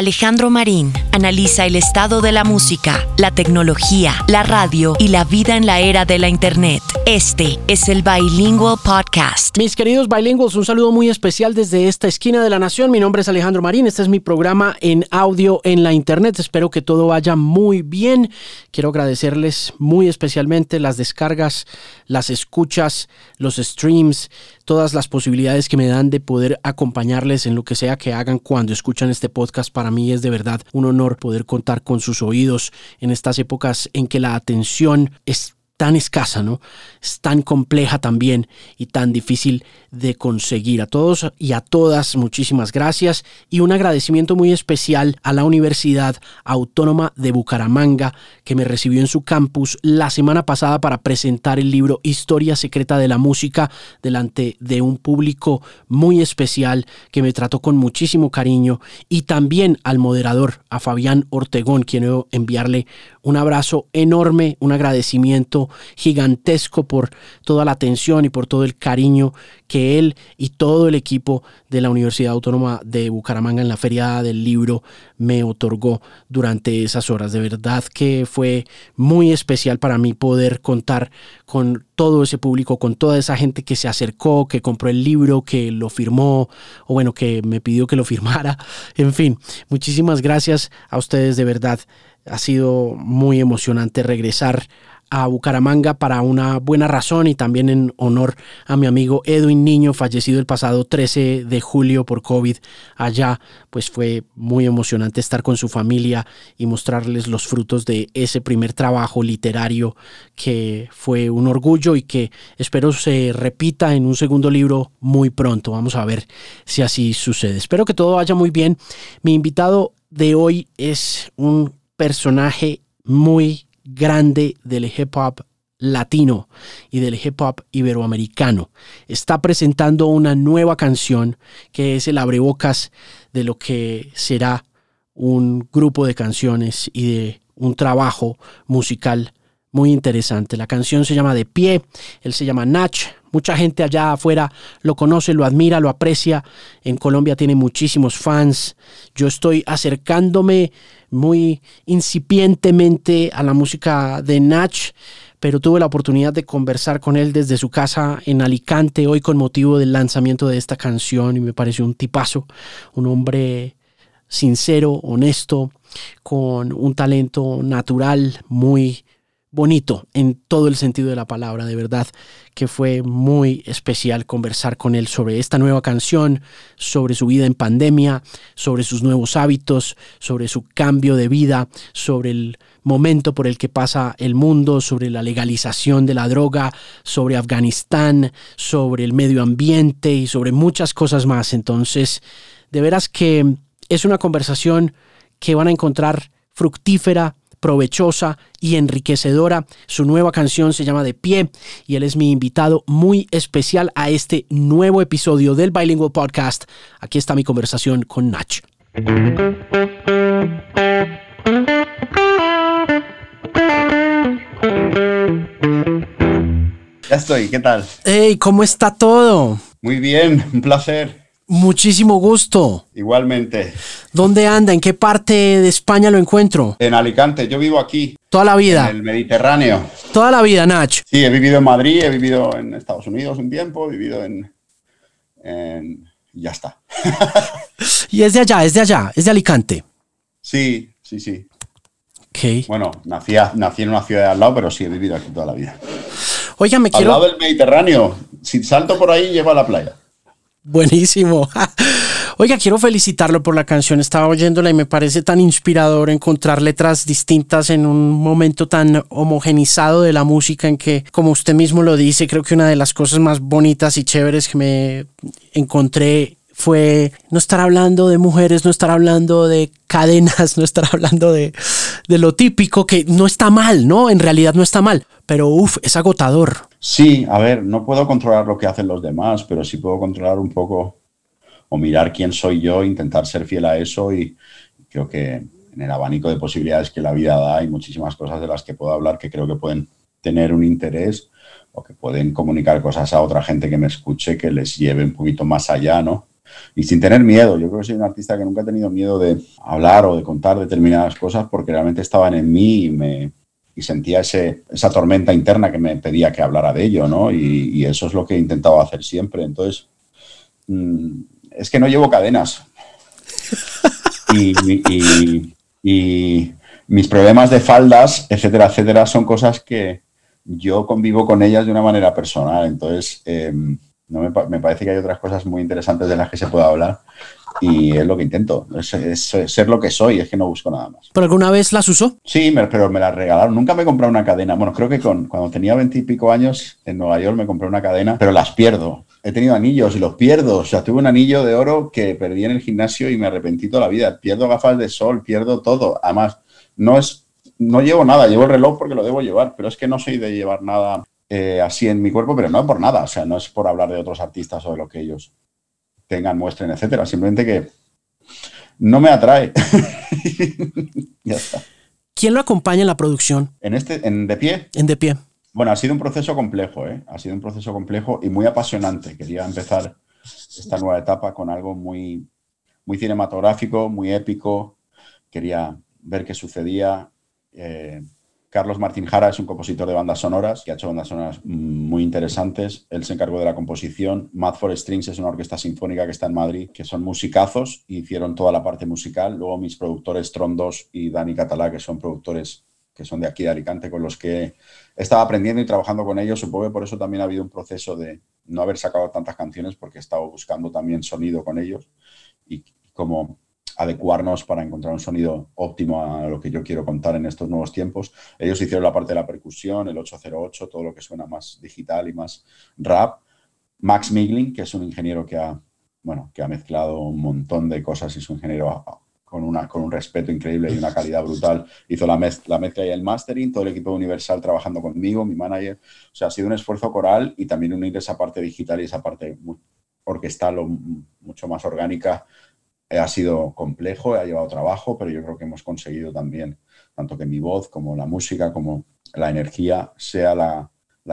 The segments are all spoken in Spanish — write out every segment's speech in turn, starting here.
Alejandro Marín analiza el estado de la música, la tecnología, la radio y la vida en la era de la Internet. Este es el Bilingual Podcast. Mis queridos bilingües, un saludo muy especial desde esta esquina de la nación. Mi nombre es Alejandro Marín. Este es mi programa en audio en la Internet. Espero que todo vaya muy bien. Quiero agradecerles muy especialmente las descargas, las escuchas, los streams, todas las posibilidades que me dan de poder acompañarles en lo que sea que hagan cuando escuchan este podcast. Para mí es de verdad un honor poder contar con sus oídos en estas épocas en que la atención es tan escasa, ¿no? Es tan compleja también y tan difícil de conseguir. A todos y a todas, muchísimas gracias y un agradecimiento muy especial a la Universidad Autónoma de Bucaramanga que me recibió en su campus la semana pasada para presentar el libro Historia Secreta de la Música delante de un público muy especial que me trató con muchísimo cariño y también al moderador, a Fabián Ortegón, quiero enviarle un abrazo enorme, un agradecimiento gigantesco por toda la atención y por todo el cariño que él y todo el equipo de la Universidad Autónoma de Bucaramanga en la Feria del Libro me otorgó durante esas horas. De verdad que fue muy especial para mí poder contar con todo ese público, con toda esa gente que se acercó, que compró el libro, que lo firmó, o bueno, que me pidió que lo firmara. En fin, muchísimas gracias a ustedes de verdad. Ha sido muy emocionante regresar a Bucaramanga para una buena razón y también en honor a mi amigo Edwin Niño, fallecido el pasado 13 de julio por COVID allá. Pues fue muy emocionante estar con su familia y mostrarles los frutos de ese primer trabajo literario que fue un orgullo y que espero se repita en un segundo libro muy pronto. Vamos a ver si así sucede. Espero que todo vaya muy bien. Mi invitado de hoy es un personaje muy grande del hip hop latino y del hip hop iberoamericano. Está presentando una nueva canción que es el abrebocas de lo que será un grupo de canciones y de un trabajo musical muy interesante. La canción se llama De Pie, él se llama Nach. Mucha gente allá afuera lo conoce, lo admira, lo aprecia. En Colombia tiene muchísimos fans. Yo estoy acercándome muy incipientemente a la música de Nach, pero tuve la oportunidad de conversar con él desde su casa en Alicante hoy con motivo del lanzamiento de esta canción y me pareció un tipazo, un hombre sincero, honesto, con un talento natural muy bonito en todo el sentido de la palabra, de verdad que fue muy especial conversar con él sobre esta nueva canción, sobre su vida en pandemia, sobre sus nuevos hábitos, sobre su cambio de vida, sobre el momento por el que pasa el mundo, sobre la legalización de la droga, sobre Afganistán, sobre el medio ambiente y sobre muchas cosas más. Entonces, de veras que es una conversación que van a encontrar fructífera, provechosa y enriquecedora. Su nueva canción se llama De Pie y él es mi invitado muy especial a este nuevo episodio del Bilingual Podcast. Aquí está mi conversación con Nach. Ya estoy, ¿qué tal? Hey, ¿cómo está todo? Muy bien, un placer. Muchísimo gusto. Igualmente. ¿Dónde anda? ¿En qué parte de España lo encuentro? En Alicante, yo vivo aquí. Toda la vida. En el Mediterráneo. Toda la vida, Nach. Sí, he vivido en Madrid, he vivido en Estados Unidos un tiempo, he vivido en... en... ya está. y es de allá, es de allá, es de Alicante. Sí, sí, sí. Bueno, nací, nací en una ciudad de al lado, pero sí he vivido aquí toda la vida. Oiga, me quiero... Al lado del Mediterráneo. Si salto por ahí, llevo a la playa. Buenísimo. Oiga, quiero felicitarlo por la canción. Estaba oyéndola y me parece tan inspirador encontrar letras distintas en un momento tan homogenizado de la música en que, como usted mismo lo dice, creo que una de las cosas más bonitas y chéveres que me encontré fue no estar hablando de mujeres, no estar hablando de cadenas, no estar hablando de, de lo típico, que no está mal, ¿no? En realidad no está mal, pero uff, es agotador. Sí, a ver, no puedo controlar lo que hacen los demás, pero sí puedo controlar un poco o mirar quién soy yo, intentar ser fiel a eso y creo que en el abanico de posibilidades que la vida da hay muchísimas cosas de las que puedo hablar que creo que pueden tener un interés o que pueden comunicar cosas a otra gente que me escuche que les lleve un poquito más allá, ¿no? y sin tener miedo. Yo creo que soy un artista que nunca ha tenido miedo de hablar o de contar determinadas cosas porque realmente estaban en mí y me y sentía ese, esa tormenta interna que me pedía que hablara de ello, ¿no? Y, eso es lo que he intentado hacer siempre. Entonces, mm, es que no llevo cadenas. y, y mis problemas de faldas, etcétera, etcétera, son cosas que yo convivo con ellas de una manera personal. Entonces, em, no me, parece que hay otras cosas muy interesantes de las que se pueda hablar y es lo que intento, es, ser lo que soy, es que no busco nada más. ¿Pero alguna vez las usó? Sí, pero me las regalaron. Nunca me he comprado una cadena. Bueno, creo que con, cuando tenía veintipico años en Nueva York me compré una cadena, pero las pierdo. He tenido anillos y los pierdo. O sea, tuve un anillo de oro que perdí en el gimnasio y me arrepentí toda la vida. Pierdo gafas de sol, pierdo todo. Además, no es, no llevo nada, llevo el reloj porque lo debo llevar, pero es que no soy de llevar nada eh, así en mi cuerpo, pero no por nada, o sea, no es por hablar de otros artistas o de lo que ellos tengan, muestren, etcétera, simplemente que no me atrae. ya está. ¿Quién lo acompaña en la producción? En este, en De Pie. En De Pie. Bueno, ha sido un proceso complejo, ¿eh? Ha sido un proceso complejo y muy apasionante. Quería empezar esta nueva etapa con algo muy, muy cinematográfico, muy épico. Quería ver qué sucedía. Eh, Carlos Martín Jara es un compositor de bandas sonoras que ha hecho bandas sonoras muy interesantes. Él se encargó de la composición. Mad for Strings es una orquesta sinfónica que está en Madrid, que son musicazos hicieron toda la parte musical. Luego mis productores Trondos y Dani Catalá, que son productores que son de aquí de Alicante, con los que he estado aprendiendo y trabajando con ellos. Supongo que por eso también ha habido un proceso de no haber sacado tantas canciones, porque he estado buscando también sonido con ellos y como adecuarnos para encontrar un sonido óptimo a lo que yo quiero contar en estos nuevos tiempos. Ellos hicieron la parte de la percusión, el 808, todo lo que suena más digital y más rap. Max Migling, que es un ingeniero que ha, bueno, que ha mezclado un montón de cosas y es un ingeniero con, una, con un respeto increíble y una calidad brutal. Hizo la, la mezcla y el mastering, todo el equipo de Universal trabajando conmigo, mi manager. O sea, ha sido un esfuerzo coral y también unir esa parte digital y esa parte orquestal o mucho más orgánica ha sido complejo, ha llevado trabajo, pero yo creo que hemos conseguido también, tanto que mi voz como la música, como la energía, sea la,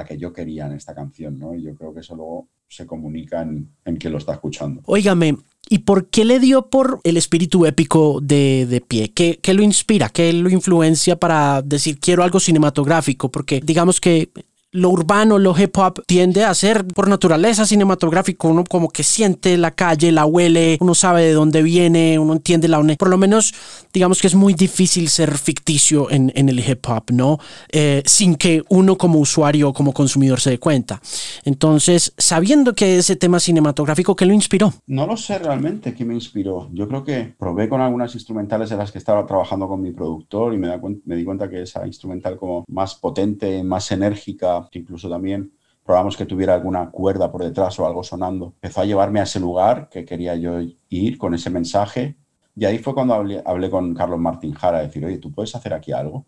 que yo quería en esta canción, ¿no? Y yo creo que eso luego se comunica en, en quien lo está escuchando. Óigame, ¿y por qué le dio por el espíritu épico de, de pie? ¿Qué, ¿Qué, lo inspira? ¿Qué lo influencia para decir quiero algo cinematográfico? Porque digamos que lo urbano, lo hip hop tiende a ser por naturaleza cinematográfico, uno como que siente la calle, la huele, uno sabe de dónde viene, uno entiende la... Por lo menos, digamos que es muy difícil ser ficticio en, el hip hop, ¿no? Eh, sin que uno como usuario, como consumidor se dé cuenta. Entonces, sabiendo que ese tema cinematográfico, ¿qué lo inspiró? No lo sé realmente qué me inspiró. Yo creo que probé con algunas instrumentales en las que estaba trabajando con mi productor y me, da, me di cuenta que esa instrumental como más potente, más enérgica, incluso también probamos que tuviera alguna cuerda por detrás o algo sonando. Empezó a llevarme a ese lugar que quería yo ir con ese mensaje. Y ahí fue cuando hablé, con Carlos Martín Jara, decir, oye, ¿tú puedes hacer aquí algo?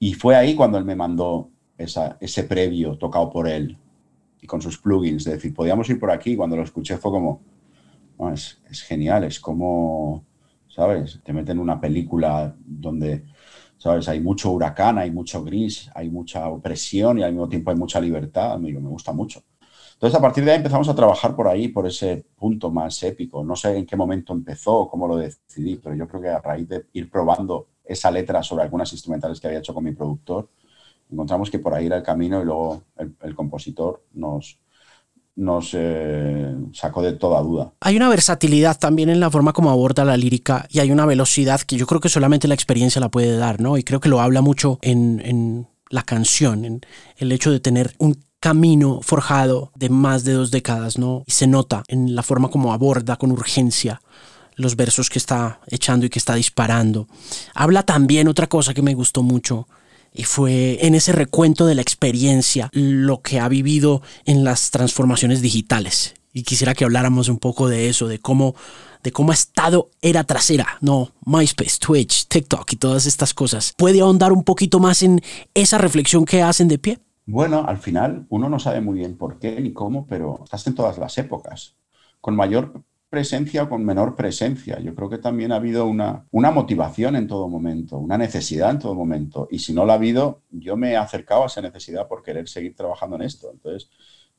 Y fue ahí cuando él me mandó ese previo tocado por él y con sus plugins. Es decir, podíamos ir por aquí. Cuando lo escuché fue como, es, es genial, es como, ¿sabes? Te meten en una película donde ¿sabes? Hay mucho huracán, hay mucho gris, hay mucha opresión y al mismo tiempo hay mucha libertad. Amigo, me gusta mucho. Entonces, a partir de ahí empezamos a trabajar por ahí, por ese punto más épico. No sé en qué momento empezó, cómo lo decidí, pero yo creo que a raíz de ir probando esa letra sobre algunas instrumentales que había hecho con mi productor, encontramos que por ahí era el camino y luego el compositor nos, nos eh, sacó de toda duda. Hay una versatilidad también en la forma como aborda la lírica y hay una velocidad que yo creo que solamente la experiencia la puede dar, ¿no? Y creo que lo habla mucho en, en la canción, en el hecho de tener un camino forjado de más de dos décadas, ¿no? Y se nota en la forma como aborda con urgencia los versos que está echando y que está disparando. Habla también otra cosa que me gustó mucho, y fue en ese recuento de la experiencia lo que ha vivido en las transformaciones digitales. Y quisiera que habláramos un poco de eso, de cómo, de cómo ha estado era trasera, no MySpace, Twitch, TikTok y todas estas cosas. ¿Puede ahondar un poquito más en esa reflexión que hacen de pie? Bueno, al final uno no sabe muy bien por qué ni cómo, pero estás en todas las épocas. Con mayor presencia o con menor presencia. Yo creo que también ha habido una, una motivación en todo momento, una necesidad en todo momento. Y si no la ha habido, yo me he acercado a esa necesidad por querer seguir trabajando en esto. Entonces,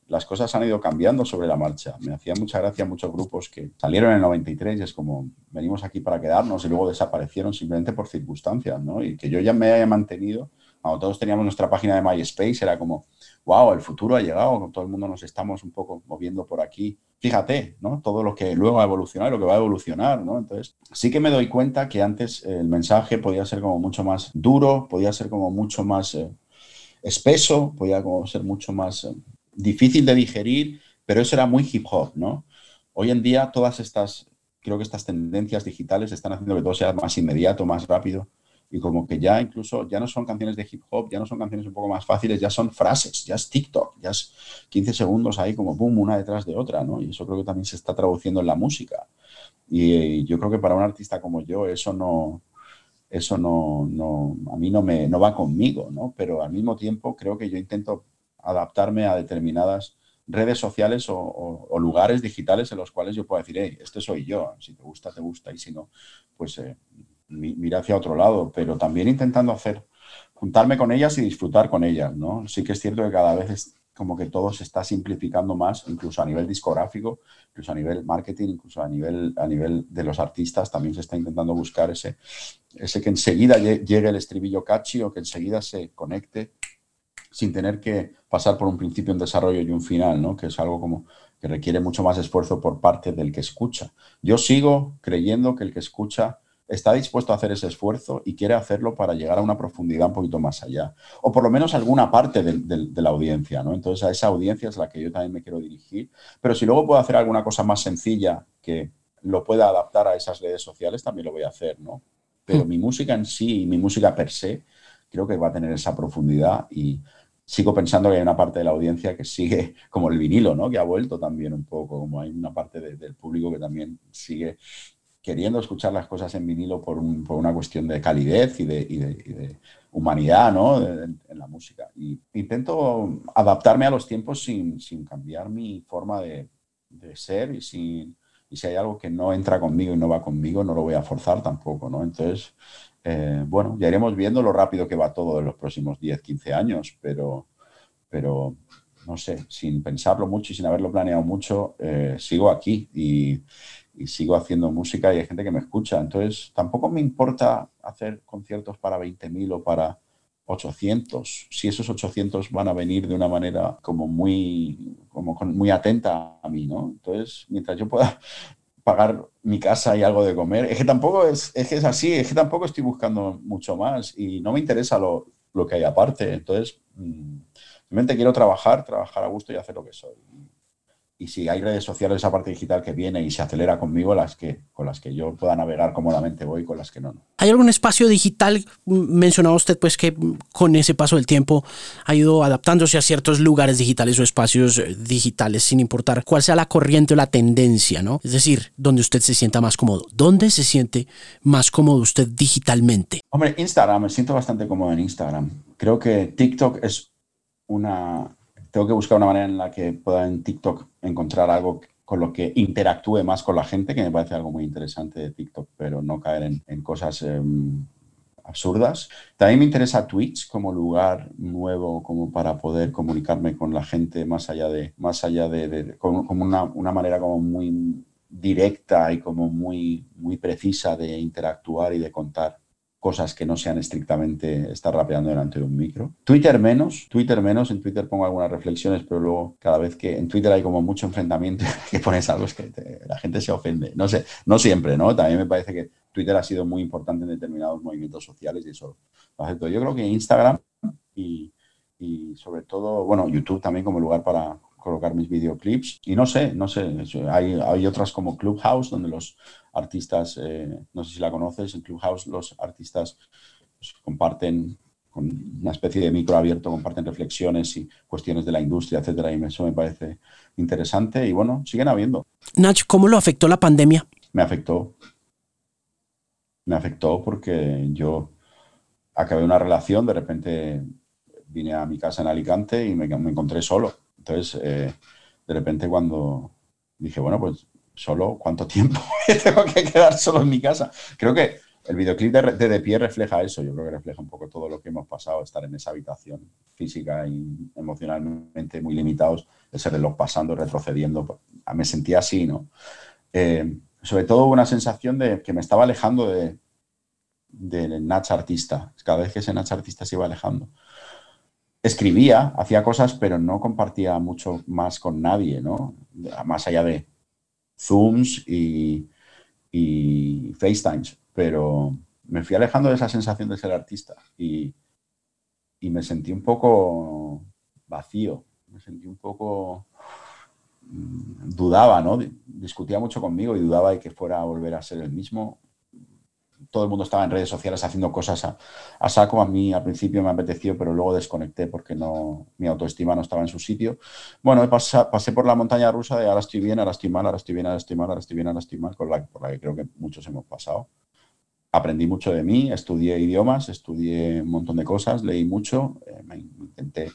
las cosas han ido cambiando sobre la marcha. Me hacía mucha gracia muchos grupos que salieron en el 93 y es como, venimos aquí para quedarnos y luego desaparecieron simplemente por circunstancias, ¿no? Y que yo ya me haya mantenido, cuando todos teníamos nuestra página de MySpace, era como, wow, el futuro ha llegado, todo el mundo nos estamos un poco moviendo por aquí. Fíjate, ¿no? Todo lo que luego va a evolucionar y lo que va a evolucionar, ¿no? Entonces, sí que me doy cuenta que antes el mensaje podía ser como mucho más duro, podía ser como mucho más eh, espeso, podía como ser mucho más... Eh, difícil de digerir, pero eso era muy hip hop, ¿no? Hoy en día todas estas, creo que estas tendencias digitales están haciendo que todo sea más inmediato, más rápido y como que ya incluso ya no son canciones de hip hop, ya no son canciones un poco más fáciles, ya son frases, ya es TikTok, ya es 15 segundos ahí como boom, una detrás de otra, ¿no? Y eso creo que también se está traduciendo en la música. Y, yo creo que para un artista como yo eso no, eso no, no, a mí no, me, no va conmigo, ¿no? Pero al mismo tiempo creo que yo intento adaptarme a determinadas redes sociales o, lugares digitales en los cuales yo pueda decir, hey, este soy yo, si te gusta, te gusta, y si no, pues eh, mira hacia otro lado, pero también intentando hacer, juntarme con ellas y disfrutar con ellas, ¿no? Sí que es cierto que cada vez es como que todo se está simplificando más, incluso a nivel discográfico, incluso a nivel marketing, incluso a nivel, a nivel de los artistas, también se está intentando buscar ese, ese que enseguida llegue el estribillo catchy o que enseguida se conecte sin tener que pasar por un principio, un desarrollo y un final, ¿no? que es algo como que requiere mucho más esfuerzo por parte del que escucha. Yo sigo creyendo que el que escucha está dispuesto a hacer ese esfuerzo y quiere hacerlo para llegar a una profundidad un poquito más allá, o por lo menos alguna parte de, la audiencia. ¿no? Entonces a esa audiencia es la que yo también me quiero dirigir, pero si luego puedo hacer alguna cosa más sencilla que lo pueda adaptar a esas redes sociales, también lo voy a hacer, ¿no? Pero mm. mi música en sí, mi música per se, creo que va a tener esa profundidad y sigo pensando que hay una parte de la audiencia que sigue como el vinilo, ¿no? Que ha vuelto también un poco, como hay una parte del público que también sigue queriendo escuchar las cosas en vinilo por, una cuestión de calidez y de, humanidad, ¿no? en la música. Y intento adaptarme a los tiempos sin, cambiar mi forma de, ser y sin y si hay algo que no entra conmigo y no va conmigo, no lo voy a forzar tampoco, ¿no? Entonces, eh, bueno, ya iremos viendo lo rápido que va todo en los próximos 10, 15 años, pero, pero no sé, sin pensarlo mucho y sin haberlo planeado mucho, eh, sigo aquí y, sigo haciendo música y hay gente que me escucha. Entonces, tampoco me importa hacer conciertos para 20.000 o para 800, si esos 800 van a venir de una manera como muy, como muy atenta a mí, ¿no? Entonces, mientras yo pueda pagar mi casa y algo de comer. Es que tampoco es, es, que es así, es que tampoco estoy buscando mucho más y no me interesa lo, lo que hay aparte. Entonces, mm, simplemente quiero trabajar, trabajar a gusto y hacer lo que soy y si hay redes sociales, esa parte digital que viene y se acelera conmigo, las que, con las que yo pueda navegar cómodamente voy, con las que no, ¿Hay algún espacio digital? Mencionaba usted pues que con ese paso del tiempo ha ido adaptándose a ciertos lugares digitales o espacios eh, digitales, sin importar cuál sea la corriente o la tendencia, ¿no? Es decir, donde usted se sienta más cómodo. ¿Dónde se siente más cómodo usted digitalmente? Hombre, Instagram, me siento bastante cómodo en Instagram. Creo que TikTok es una tengo que buscar una manera en la que pueda en TikTok encontrar algo con lo que interactúe más con la gente, que me parece algo muy interesante de TikTok, pero no caer en, cosas em, absurdas. También me interesa Twitch como lugar nuevo como para poder comunicarme con la gente más allá de, más allá de, como, una, una, manera como muy directa y como muy, muy precisa de interactuar y de contar cosas que no sean estrictamente estar rapeando delante de un micro. Twitter menos, Twitter menos, en Twitter pongo algunas reflexiones, pero luego cada vez que en Twitter hay como mucho enfrentamiento, que pones algo es que la gente se ofende. No sé, no siempre, ¿no? También me parece que Twitter ha sido muy importante en determinados movimientos sociales y eso lo acepto. Yo creo que Instagram y, y sobre todo, bueno, YouTube también como lugar para colocar mis videoclips. Y no sé, no sé, hay, hay otras como Clubhouse, donde los artistas, eh, no sé si la conoces, en Clubhouse los artistas pues, comparten con una especie de micro abierto, comparten reflexiones y cuestiones de la industria, etcétera, y eso me parece interesante y bueno, siguen habiendo. Nach, ¿cómo lo afectó la pandemia? Me afectó. Me afectó porque yo acabé una relación, de repente vine a mi casa en Alicante y me, me encontré solo entonces, eh, de repente cuando dije, bueno, pues solo, ¿cuánto tiempo tengo que quedar solo en mi casa? Creo que el videoclip de, de, Pie refleja eso, yo creo que refleja un poco todo lo que hemos pasado, estar en esa habitación física y emocionalmente muy limitados, ese reloj pasando, retrocediendo, me sentía así, ¿no? Eh, sobre todo una sensación de que me estaba alejando de, del Natch artista, cada vez que ese Natch artista se iba alejando. Escribía, hacía cosas, pero no compartía mucho más con nadie, ¿no? Más allá de Zooms y, y FaceTimes pero me fui alejando de esa sensación de ser artista y, me sentí un poco vacío, me sentí un poco... Mm, dudaba, ¿no? Discutía mucho conmigo y dudaba de que fuera a volver a ser el mismo. Todo el mundo estaba en redes sociales haciendo cosas a, saco. A mí al principio me apeteció, pero luego desconecté porque no, mi autoestima no estaba en su sitio. Bueno, pasé, pasé por la montaña rusa de ahora estoy bien, ahora estoy mal, ahora estoy bien, ahora estoy mal, ahora estoy bien, ahora estoy mal, por la, por la que creo que muchos hemos pasado aprendí mucho de mí, estudié idiomas, estudié un montón de cosas, leí mucho, eh, me intenté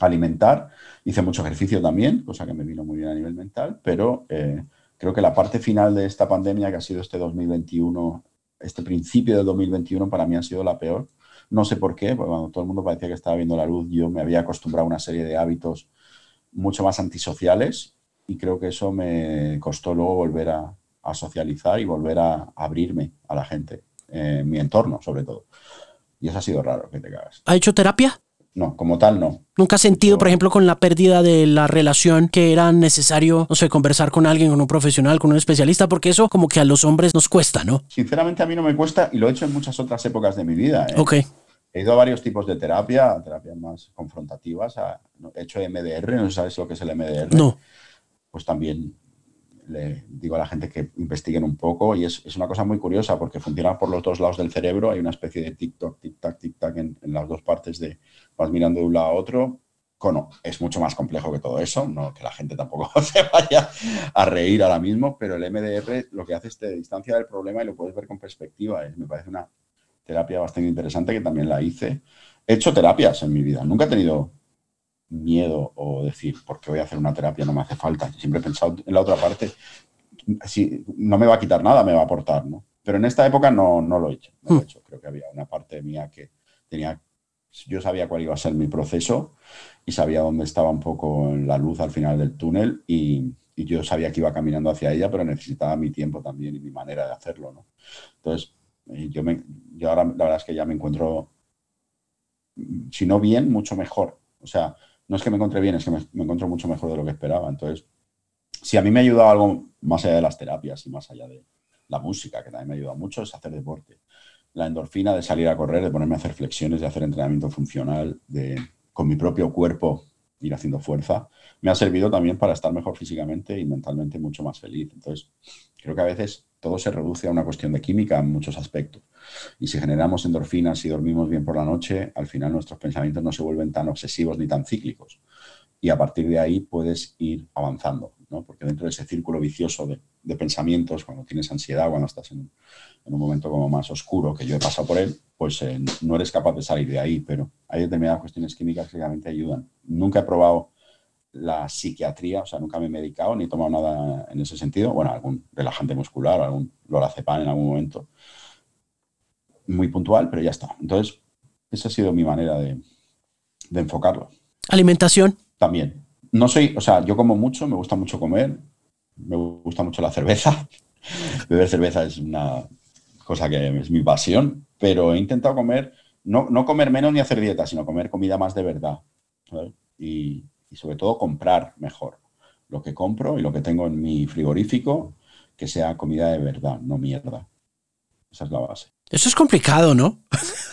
alimentar, hice mucho ejercicio también, cosa que me vino muy bien a nivel mental, pero eh, creo que la parte final de esta pandemia, que ha sido este 2021, este principio del 2021, para mí ha sido la peor. No sé por qué, porque cuando todo el mundo parecía que estaba viendo la luz, yo me había acostumbrado a una serie de hábitos mucho más antisociales y creo que eso me costó luego volver a, socializar y volver a abrirme a la gente, en mi entorno sobre todo. Y eso ha sido raro que te cagas. ¿Ha hecho terapia? No, como tal no. ¿Nunca has sentido, por ejemplo, con la pérdida de la relación que era necesario, no sé, conversar con alguien, con un profesional, con un especialista? Porque eso como que a los hombres nos cuesta, ¿no? Sinceramente a mí no me cuesta y lo he hecho en muchas otras épocas de mi vida. ¿eh? Ok. He ido a varios tipos de terapia, terapias más confrontativas. He hecho MDR, no sabes lo que es el MDR. No. Pues también le digo a la gente que investiguen un poco y es, es, una cosa muy curiosa porque funciona por los dos lados del cerebro, hay una especie de tic-toc, tic-tac, tic-tac en, en, las dos partes de vas mirando de un lado a otro. Cono, es mucho más complejo que todo eso, no que la gente tampoco se vaya a reír ahora mismo, pero el MDR lo que hace es te distancia del problema y lo puedes ver con perspectiva. Es, me parece una terapia bastante interesante que también la hice. He hecho terapias en mi vida, nunca he tenido miedo o decir, porque voy a hacer una terapia? No me hace falta. Siempre he pensado en la otra parte, si no me va a quitar nada, me va a aportar, ¿no? Pero en esta época no, no lo he hecho. No lo he hmm. hecho. Creo que había una parte mía que tenía, yo sabía cuál iba a ser mi proceso y sabía dónde estaba un poco la luz al final del túnel y, yo sabía que iba caminando hacia ella, pero necesitaba mi tiempo también y mi manera de hacerlo, ¿no? Entonces, eh, yo, me, yo ahora la verdad es que ya me encuentro, si no bien, mucho mejor. O sea, no es que me encuentre bien, es que me, encuentro mucho mejor de lo que esperaba. Entonces, si a mí me ha ayudado algo más allá de las terapias y más allá de la música, que también me ha ayudado mucho, es hacer deporte. La endorfina de salir a correr, de ponerme a hacer flexiones, de hacer entrenamiento funcional, de con mi propio cuerpo ir haciendo fuerza, me ha servido también para estar mejor físicamente y mentalmente mucho más feliz. Entonces, creo que a veces todo se reduce a una cuestión de química en muchos aspectos. Y si generamos endorfinas y dormimos bien por la noche, al final nuestros pensamientos no se vuelven tan obsesivos ni tan cíclicos. Y a partir de ahí puedes ir avanzando, ¿no? porque dentro de ese círculo vicioso de, pensamientos, cuando tienes ansiedad, cuando estás en, un momento como más oscuro, que yo he pasado por él, pues eh, no eres capaz de salir de ahí, pero hay determinadas cuestiones químicas que realmente ayudan. Nunca he probado la psiquiatría, o sea, nunca me he medicado ni he tomado nada en ese sentido. Bueno, algún relajante muscular, algún lorazepam en algún momento. Muy puntual, pero ya está. Entonces, esa ha sido mi manera de, de enfocarlo. ¿Alimentación? También. No soy, o sea, yo como mucho, me gusta mucho comer, me gusta mucho la cerveza. Beber cerveza es una cosa que es mi pasión, pero he intentado comer, no, no comer menos ni hacer dieta, sino comer comida más de verdad. Y, y sobre todo comprar mejor. Lo que compro y lo que tengo en mi frigorífico, que sea comida de verdad, no mierda. Esa es la base. Eso es complicado, ¿no?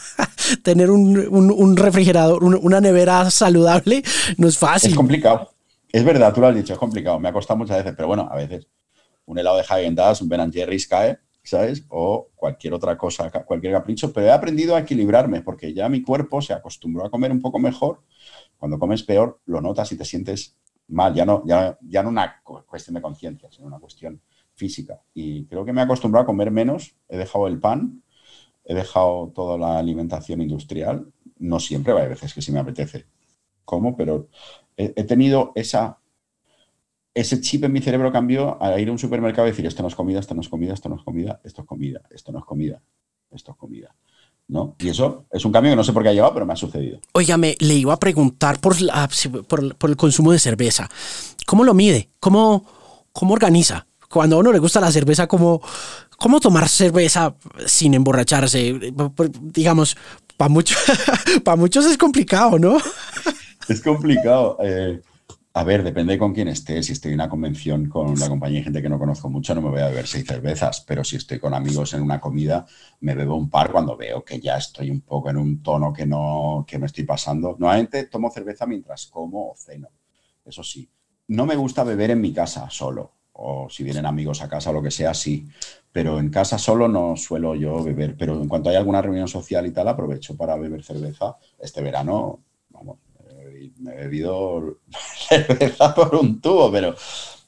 Tener un, refrigerador, una nevera saludable, no es fácil. Es complicado. Es verdad, tú lo has dicho, es complicado. Me ha costado muchas veces, pero bueno, a veces un helado de Häagen un Ben Jerry's cae, ¿sabes? O cualquier otra cosa, cualquier capricho, pero he aprendido a equilibrarme porque ya mi cuerpo se acostumbró a comer un poco mejor cuando comes peor, lo notas y te sientes mal, ya no, ya, ya no una cuestión de conciencia, sino una cuestión física. Y creo que me he acostumbrado a comer menos, he dejado el pan, he dejado toda la alimentación industrial, no siempre, hay veces que sí me apetece como, pero he, tenido esa ese chip en mi cerebro cambió a ir a un supermercado y decir, esto no es comida, esto no es comida, esto no es comida, esto es comida, esto no es comida, esto es comida. ¿No? Y eso es un cambio que no sé por qué ha llegado, pero me ha sucedido. Óigame, le iba a preguntar por, por, el consumo de cerveza. ¿Cómo lo mide? ¿Cómo, cómo organiza? Cuando a uno le gusta la cerveza, ¿cómo, cómo tomar cerveza sin emborracharse? Digamos, para muchos, para muchos es complicado, ¿no? Es complicado. Eh, a ver, depende con quién esté. Si estoy en una convención con una compañía de gente que no conozco mucho, no me voy a beber seis cervezas. Pero si estoy con amigos en una comida, me bebo un par cuando veo que ya estoy un poco en un tono que no que me estoy pasando. Normalmente tomo cerveza mientras como o ceno. Eso sí. No me gusta beber en mi casa solo. O si vienen amigos a casa o lo que sea, sí. Pero en casa solo no suelo yo beber. Pero en cuanto hay alguna reunión social y tal, aprovecho para beber cerveza. Este verano, vamos, me he bebido cerveza por un tubo, pero,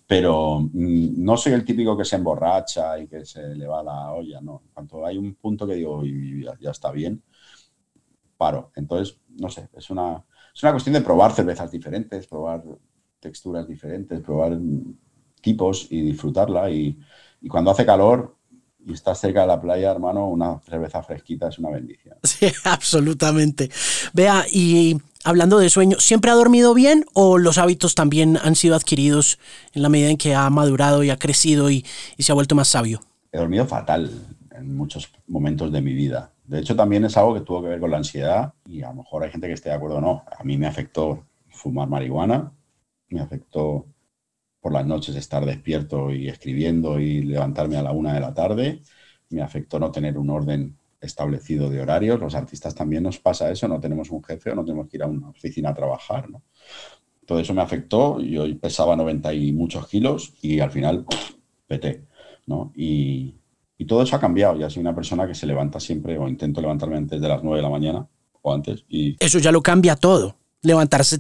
pero mm, no soy el típico que se emborracha y que se le va la olla, no. Cuando hay un punto que digo, ya, está bien, paro. Entonces, no sé, es una, es una cuestión de probar cervezas diferentes, probar texturas diferentes, probar tipos y disfrutarla. Y, y cuando hace calor, y estás cerca de la playa, hermano, una cerveza fresquita es una bendición. Sí, absolutamente. Vea, y hablando de sueño, ¿siempre ha dormido bien o los hábitos también han sido adquiridos en la medida en que ha madurado y ha crecido y, se ha vuelto más sabio? He dormido fatal en muchos momentos de mi vida. De hecho, también es algo que tuvo que ver con la ansiedad y a lo mejor hay gente que esté de acuerdo o no. A mí me afectó fumar marihuana, me afectó por las noches estar despierto y escribiendo y levantarme a la una de la tarde, me afectó no tener un orden establecido de horarios. Los artistas también nos pasa eso, no tenemos un jefe o no tenemos que ir a una oficina a trabajar. ¿no? Todo eso me afectó, yo pesaba 90 y muchos kilos y al final peté. ¿no? Y, y, todo eso ha cambiado. Ya soy una persona que se levanta siempre o intento levantarme antes de las 9 de la mañana o antes. Y... Eso ya lo cambia todo. Levantarse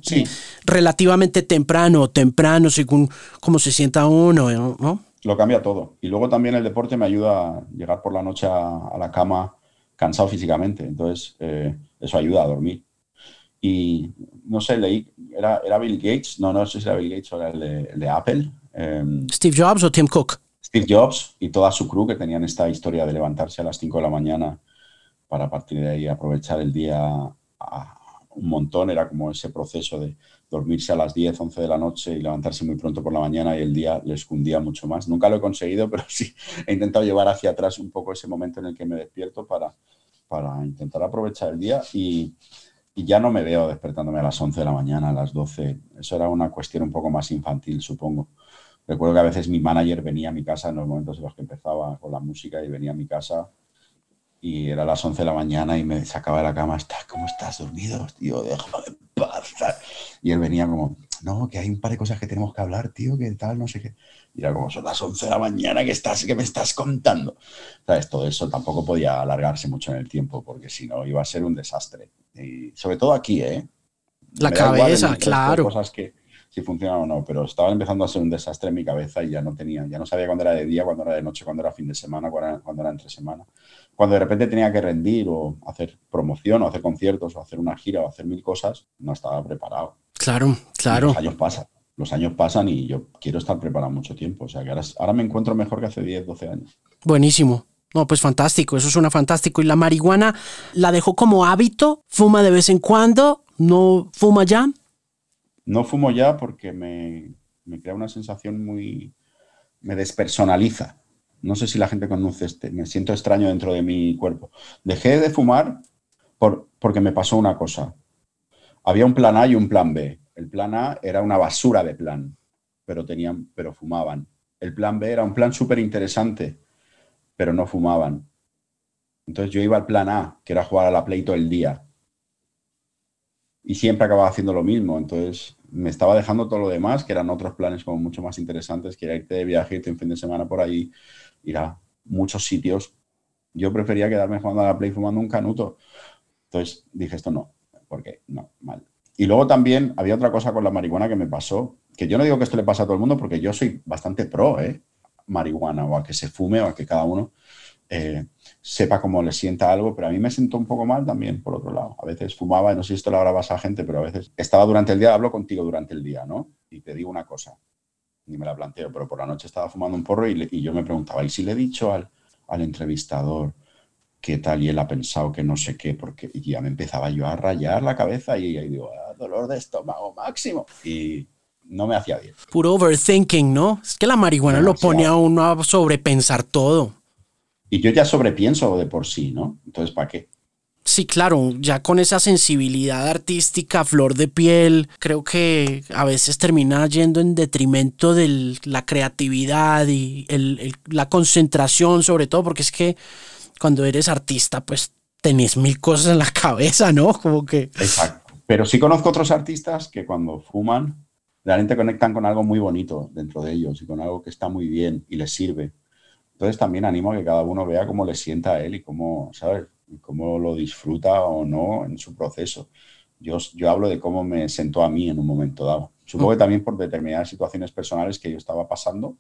relativamente temprano, temprano, según cómo se sienta uno, ¿no? Lo cambia todo. Y luego también el deporte me ayuda a llegar por la noche a la cama cansado físicamente. Entonces, eh, eso ayuda a dormir. Y no sé, leí, ¿era, ¿era Bill Gates? No, no sé si era Bill Gates o era el de, Apple. Em, ¿Steve Jobs o Tim Cook? Steve Jobs y toda su crew que tenían esta historia de levantarse a las 5 de la mañana para a partir de ahí aprovechar el día un montón. Era como ese proceso de dormirse a las 10, 11 de la noche y levantarse muy pronto por la mañana y el día les cundía mucho más. Nunca lo he conseguido, pero sí he intentado llevar hacia atrás un poco ese momento en el que me despierto para, para intentar aprovechar el día y, y ya no me veo despertándome a las 11 de la mañana, a las 12. Eso era una cuestión un poco más infantil, supongo. Recuerdo que a veces mi manager venía a mi casa en los momentos en los que empezaba con la música y venía a mi casa y era las 11 de la mañana y me sacaba de la cama, ¿cómo estás dormido? Tío, déjame en paz. Y él venía como, no, que hay un par de cosas que tenemos que hablar, tío, que tal, no sé qué. Y era como, son las 11 de la mañana que, estás, que me estás contando. ¿Sabes? Todo eso tampoco podía alargarse mucho en el tiempo, porque si no iba a ser un desastre. Y sobre todo aquí, ¿eh? La cabeza, claro. Cosas que, si funcionan o no, pero estaba empezando a ser un desastre en mi cabeza y ya no tenía, ya no sabía cuándo era de día, cuándo era de noche, cuándo era fin de semana, cuándo era, entre semana. Cuando de repente tenía que rendir o hacer promoción o hacer conciertos o hacer una gira o hacer mil cosas, no estaba preparado. Claro, claro. los años pasan, los años pasan y yo quiero estar preparado mucho tiempo. O sea que ahora, ahora me encuentro mejor que hace 10, 12 años. Buenísimo. No, pues fantástico, eso suena fantástico. ¿Y la marihuana la dejó como hábito? ¿Fuma de vez en cuando? ¿No fuma ya? No fumo ya porque me, crea una sensación muy... me despersonaliza. No sé si la gente conoce este, me siento extraño dentro de mi cuerpo. Dejé de fumar por, porque me pasó una cosa. Había un plan A y un plan B. El plan A era una basura de plan, pero, tenían, pero fumaban. El plan B era un plan súper interesante, pero no fumaban. Entonces yo iba al plan A, que era jugar a la Play todo el día. Y siempre acababa haciendo lo mismo. Entonces me estaba dejando todo lo demás, que eran otros planes como mucho más interesantes, que era irte de viaje, irte un fin de semana por ahí, ir a muchos sitios. Yo prefería quedarme jugando a la Play fumando un canuto. Entonces dije, esto no, porque no, mal. Y luego también había otra cosa con la marihuana que me pasó, que yo no digo que esto le pasa a todo el mundo, porque yo soy bastante pro, ¿eh? Marihuana, o a que se fume, o a que cada uno eh, sepa cómo le sienta algo, pero a mí me siento un poco mal también, por otro lado. A veces fumaba, y no sé si esto lo habrá a gente, pero a veces estaba durante el día, hablo contigo durante el día, ¿no? Y te digo una cosa. Ni me la planteo, pero por la noche estaba fumando un porro y, yo me preguntaba, ¿y si le he dicho al, al entrevistador qué tal y él ha pensado que no sé qué? Porque ya me empezaba yo a rayar la cabeza y, y digo, ah, dolor de estómago máximo. Y no me hacía bien. Puro overthinking, ¿no? Es que la marihuana lo pone a uno a sobrepensar todo. Y yo ya sobrepienso de por sí, ¿no? Entonces, ¿para qué? Sí, claro, ya con esa sensibilidad artística, flor de piel, creo que a veces termina yendo en detrimento de la creatividad y la concentración, sobre todo, porque es que cuando eres artista, pues tenés mil cosas en la cabeza, ¿no? Como que... Exacto. Pero sí conozco otros artistas que cuando fuman, realmente conectan con algo muy bonito dentro de ellos y con algo que está muy bien y les sirve. Entonces también animo a que cada uno vea cómo le sienta a él y cómo, ¿sabes? Cómo lo disfruta o no en su proceso. Yo, yo hablo de cómo me sentó a mí en un momento dado. Supongo que también por determinadas situaciones personales que yo estaba pasando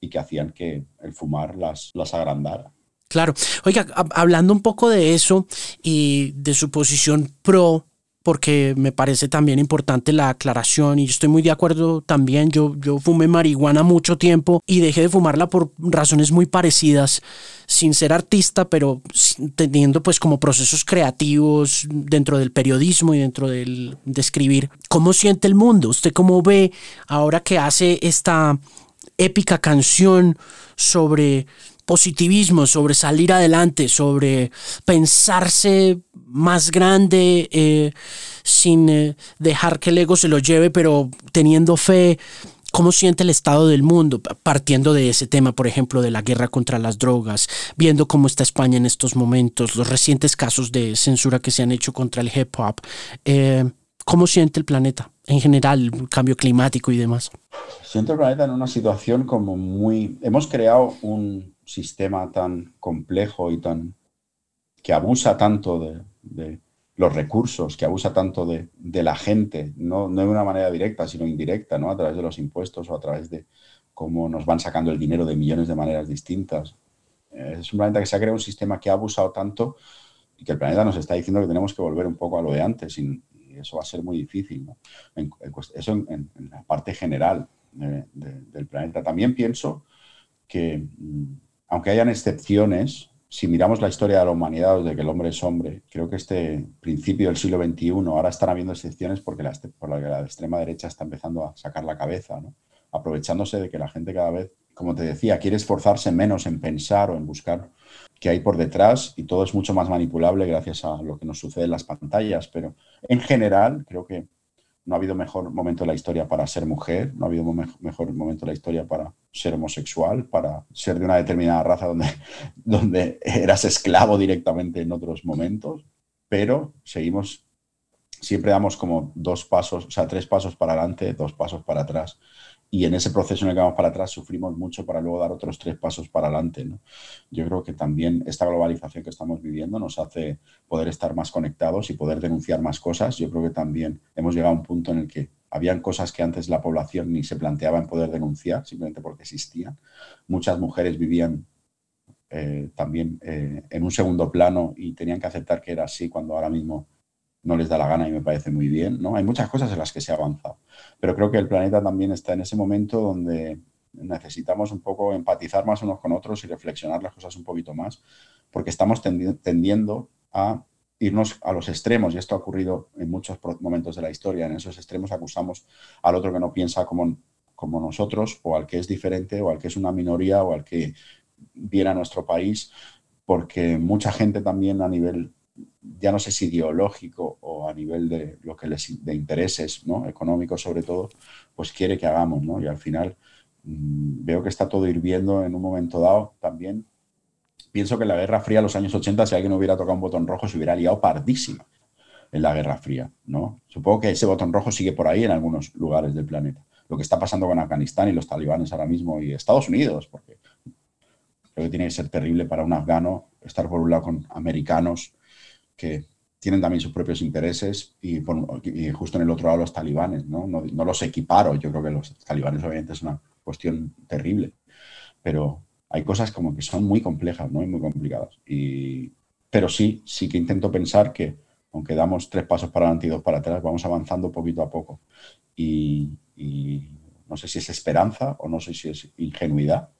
y que hacían que el fumar las, las agrandara. Claro. Oiga, hablando un poco de eso y de su posición pro porque me parece también importante la aclaración y estoy muy de acuerdo también. Yo, yo fumé marihuana mucho tiempo y dejé de fumarla por razones muy parecidas, sin ser artista, pero teniendo pues como procesos creativos dentro del periodismo y dentro del, de escribir. ¿Cómo siente el mundo? ¿Usted cómo ve ahora que hace esta épica canción sobre positivismo, sobre salir adelante, sobre pensarse más grande, eh, sin eh, dejar que el ego se lo lleve, pero teniendo fe. ¿Cómo siente el estado del mundo? Partiendo de ese tema, por ejemplo, de la guerra contra las drogas, viendo cómo está España en estos momentos, los recientes casos de censura que se han hecho contra el hip hop. Eh, ¿Cómo siente el planeta en general, el cambio climático y demás? Siento el planeta en una situación como muy... Hemos creado un sistema tan complejo y tan que abusa tanto de, los recursos, que abusa tanto de, la gente, no, de una manera directa, sino indirecta, ¿no? a través de los impuestos o a través de cómo nos van sacando el dinero de millones de maneras distintas. Es un planeta que se ha creado un sistema que ha abusado tanto y que el planeta nos está diciendo que tenemos que volver un poco a lo de antes y, eso va a ser muy difícil. eso en, la parte general del planeta. También pienso que mm, aunque hayan excepciones, si miramos la historia de la humanidad desde que el hombre es hombre, creo que este principio del siglo XXI, ahora están habiendo excepciones porque la, por la la extrema derecha está empezando a sacar la cabeza, aprovechándose de que la gente cada vez, como te decía, quiere esforzarse menos en pensar o en buscar qué hay por detrás y todo es mucho más manipulable gracias a lo que nos sucede en las pantallas. Pero en general, creo que no ha habido mejor momento en la historia para ser mujer, no ha habido mejor momento en la historia para ser homosexual, para ser de una determinada raza donde, donde eras esclavo directamente en otros momentos, pero seguimos, siempre damos como dos pasos, o sea, tres pasos para adelante, dos pasos para atrás y en ese proceso en el que vamos para atrás sufrimos mucho para luego dar otros tres pasos para adelante. ¿no? Yo creo que también esta globalización que estamos viviendo nos hace poder estar más conectados y poder denunciar más cosas. Yo creo que también hemos llegado a un punto en el que habían cosas que antes la población ni se planteaba en poder denunciar, simplemente porque existían. Muchas mujeres vivían eh, también eh, en un segundo plano y tenían que aceptar que era así cuando ahora mismo no les da la gana y me parece muy bien, ¿no? Hay muchas cosas en las que se ha avanzado, pero creo que el planeta también está en ese momento donde necesitamos un poco empatizar más unos con otros y reflexionar las cosas un poquito más, porque estamos tendiendo a irnos a los extremos, y esto ha ocurrido en muchos momentos de la historia, en esos extremos acusamos al otro que no piensa como, como nosotros, o al que es diferente, o al que es una minoría, o al que viene a nuestro país, porque mucha gente también a nivel ya no sé si ideológico a nivel de lo que les de intereses, ¿no? económicos sobre todo, pues quiere que hagamos, ¿no? Y al final mm, veo que está todo hirviendo en un momento dado también. Pienso que en la Guerra Fría, los años 80, si alguien hubiera tocado un botón rojo, se hubiera liado pardísima en la Guerra Fría, ¿no? Supongo que ese botón rojo sigue por ahí en algunos lugares del planeta. Lo que está pasando con Afganistán y los talibanes ahora mismo y Estados Unidos, porque creo que tiene que ser terrible para un afgano estar por un lado con americanos que tienen también sus propios intereses y, justo en el otro lado los talibanes, ¿no? ¿no? los equiparo, yo creo que los talibanes obviamente es una cuestión terrible, pero hay cosas como que son muy complejas, ¿no? Y muy complicadas. Y, pero sí, sí que intento pensar que aunque damos tres pasos para adelante y dos para atrás, vamos avanzando poquito a poco. Y, No sé si es esperanza o no sé si es ingenuidad,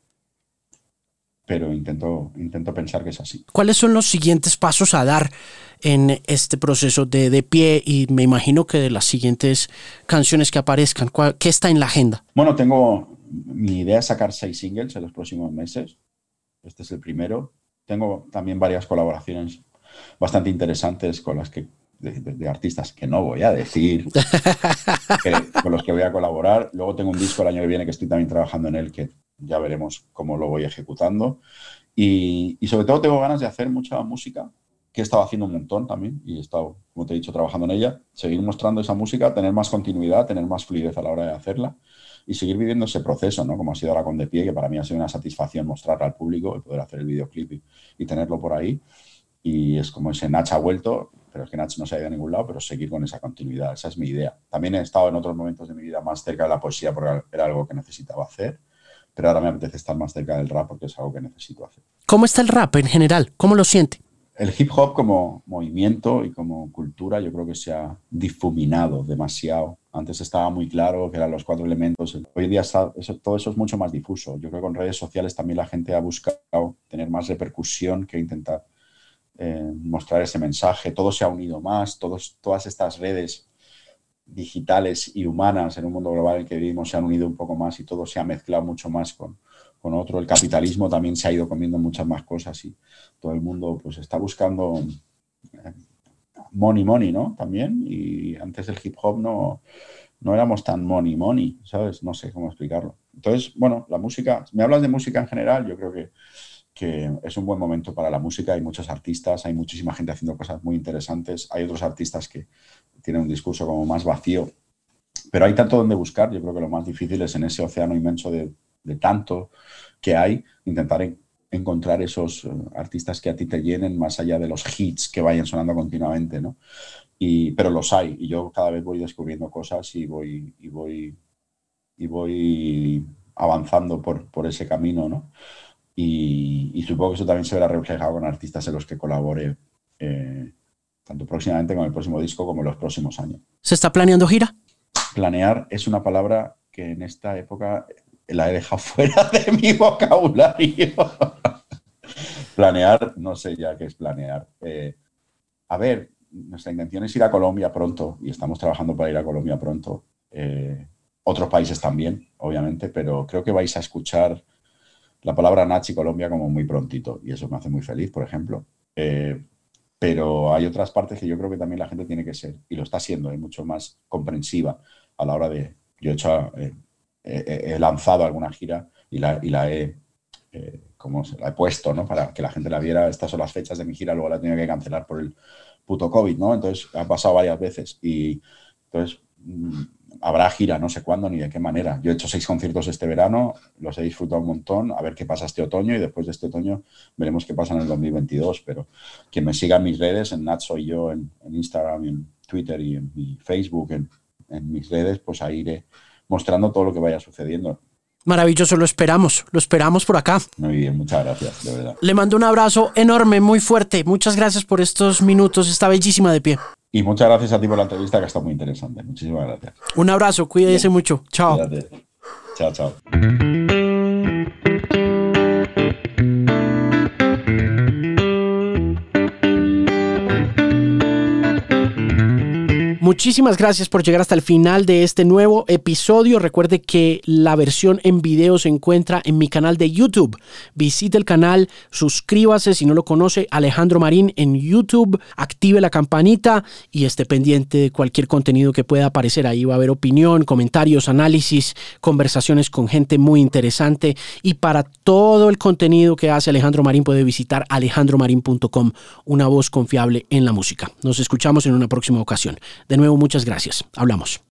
pero intento, intento pensar que es así. ¿Cuáles son los siguientes pasos a dar en este proceso de, de pie y me imagino que de las siguientes canciones que aparezcan? ¿Qué está en la agenda? Bueno, tengo mi idea es sacar seis singles en los próximos meses. Este es el primero. Tengo también varias colaboraciones bastante interesantes con las que de, artistas que no voy a decir, con los que voy a colaborar. Luego tengo un disco el año que viene que estoy también trabajando en él, que ya veremos cómo lo voy ejecutando. Y, sobre todo tengo ganas de hacer mucha música, que he estado haciendo un montón también, y he estado, como te he dicho, trabajando en ella. Seguir mostrando esa música, tener más continuidad, tener más fluidez a la hora de hacerla y seguir viviendo ese proceso, ¿no? Como ha sido ahora con De Pie, que para mí ha sido una satisfacción mostrarla al público y poder hacer el videoclip y, y tenerlo por ahí. Y es como ese Nach ha vuelto, pero es que Nach no se ha ido a ningún lado, pero seguir con esa continuidad, esa es mi idea. También he estado en otros momentos de mi vida más cerca de la poesía porque era algo que necesitaba hacer, pero ahora me apetece estar más cerca del rap porque es algo que necesito hacer. ¿Cómo está el rap en general? ¿Cómo lo siente? El hip hop como movimiento y como cultura yo creo que se ha difuminado demasiado. Antes estaba muy claro que eran los cuatro elementos. Hoy en día todo eso es mucho más difuso. Yo creo que con redes sociales también la gente ha buscado tener más repercusión que intentar eh, mostrar ese mensaje. Todo se ha unido más, todos, todas estas redes digitales y humanas en un mundo global en el que vivimos se han unido un poco más y todo se ha mezclado mucho más con, con otro. El capitalismo también se ha ido comiendo muchas más cosas y todo el mundo pues está buscando eh, money, money, ¿no? También. Y antes del hip hop no, no éramos tan money, money, ¿sabes? No sé cómo explicarlo. Entonces, bueno, la música, me hablas de música en general, yo creo que que es un buen momento para la música. Hay muchos artistas, hay muchísima gente haciendo cosas muy interesantes. Hay otros artistas que tienen un discurso como más vacío, pero hay tanto donde buscar. Yo creo que lo más difícil es en ese océano inmenso de, tanto que hay, intentar encontrar esos eh, artistas que a ti te llenen más allá de los hits que vayan sonando continuamente, ¿no? Y, pero los hay y yo cada vez voy descubriendo cosas y voy, y voy, y voy avanzando por, por ese camino, ¿no? Y, supongo que eso también se verá reflejado con artistas en los que colabore eh, tanto próximamente con el próximo disco como en los próximos años. ¿Se está planeando gira? Planear es una palabra que en esta época la he dejado fuera de mi vocabulario. planear, no sé ya qué es planear. Eh, a ver, nuestra intención es ir a Colombia pronto y estamos trabajando para ir a Colombia pronto. Eh, otros países también, obviamente, pero creo que vais a escuchar la palabra Nachi Colombia como muy prontito y eso me hace muy feliz, por ejemplo. Eh, pero hay otras partes que yo creo que también la gente tiene que ser, y lo está siendo, mucho más comprensiva a la hora de... Yo he, hecho, eh, he lanzado alguna gira y la, y la he... Eh, como la he puesto, ¿no? Para que la gente la viera. Estas son las fechas de mi gira, luego la he tenido que cancelar por el puto COVID, ¿no? Entonces, ha pasado varias veces. Y entonces, mm, habrá gira, no sé cuándo ni de qué manera. Yo he hecho seis conciertos este verano, los he disfrutado un montón, a ver qué pasa este otoño y después de este otoño veremos qué pasa en el 2022. Pero quien me siga en mis redes, en Nat soy yo, en, Instagram, en Twitter y en mi Facebook, en, en mis redes, pues ahí iré mostrando todo lo que vaya sucediendo. Maravilloso, lo esperamos, lo esperamos por acá. Muy bien, muchas gracias, de verdad. Le mando un abrazo enorme, muy fuerte. Muchas gracias por estos minutos, está bellísima de pie. Y muchas gracias a ti por la entrevista, que ha estado muy interesante. Muchísimas gracias. Un abrazo, cuídese mucho. Chao. Chao, chao. Muchísimas gracias por llegar hasta el final de este nuevo episodio. Recuerde que la versión en video se encuentra en mi canal de YouTube. Visite el canal, suscríbase si no lo conoce, Alejandro Marín en YouTube, active la campanita y esté pendiente de cualquier contenido que pueda aparecer. Ahí va a haber opinión, comentarios, análisis, conversaciones con gente muy interesante. Y para todo el contenido que hace Alejandro Marín puede visitar alejandromarin.com, una voz confiable en la música. Nos escuchamos en una próxima ocasión. Nuevo, muchas gracias. Hablamos.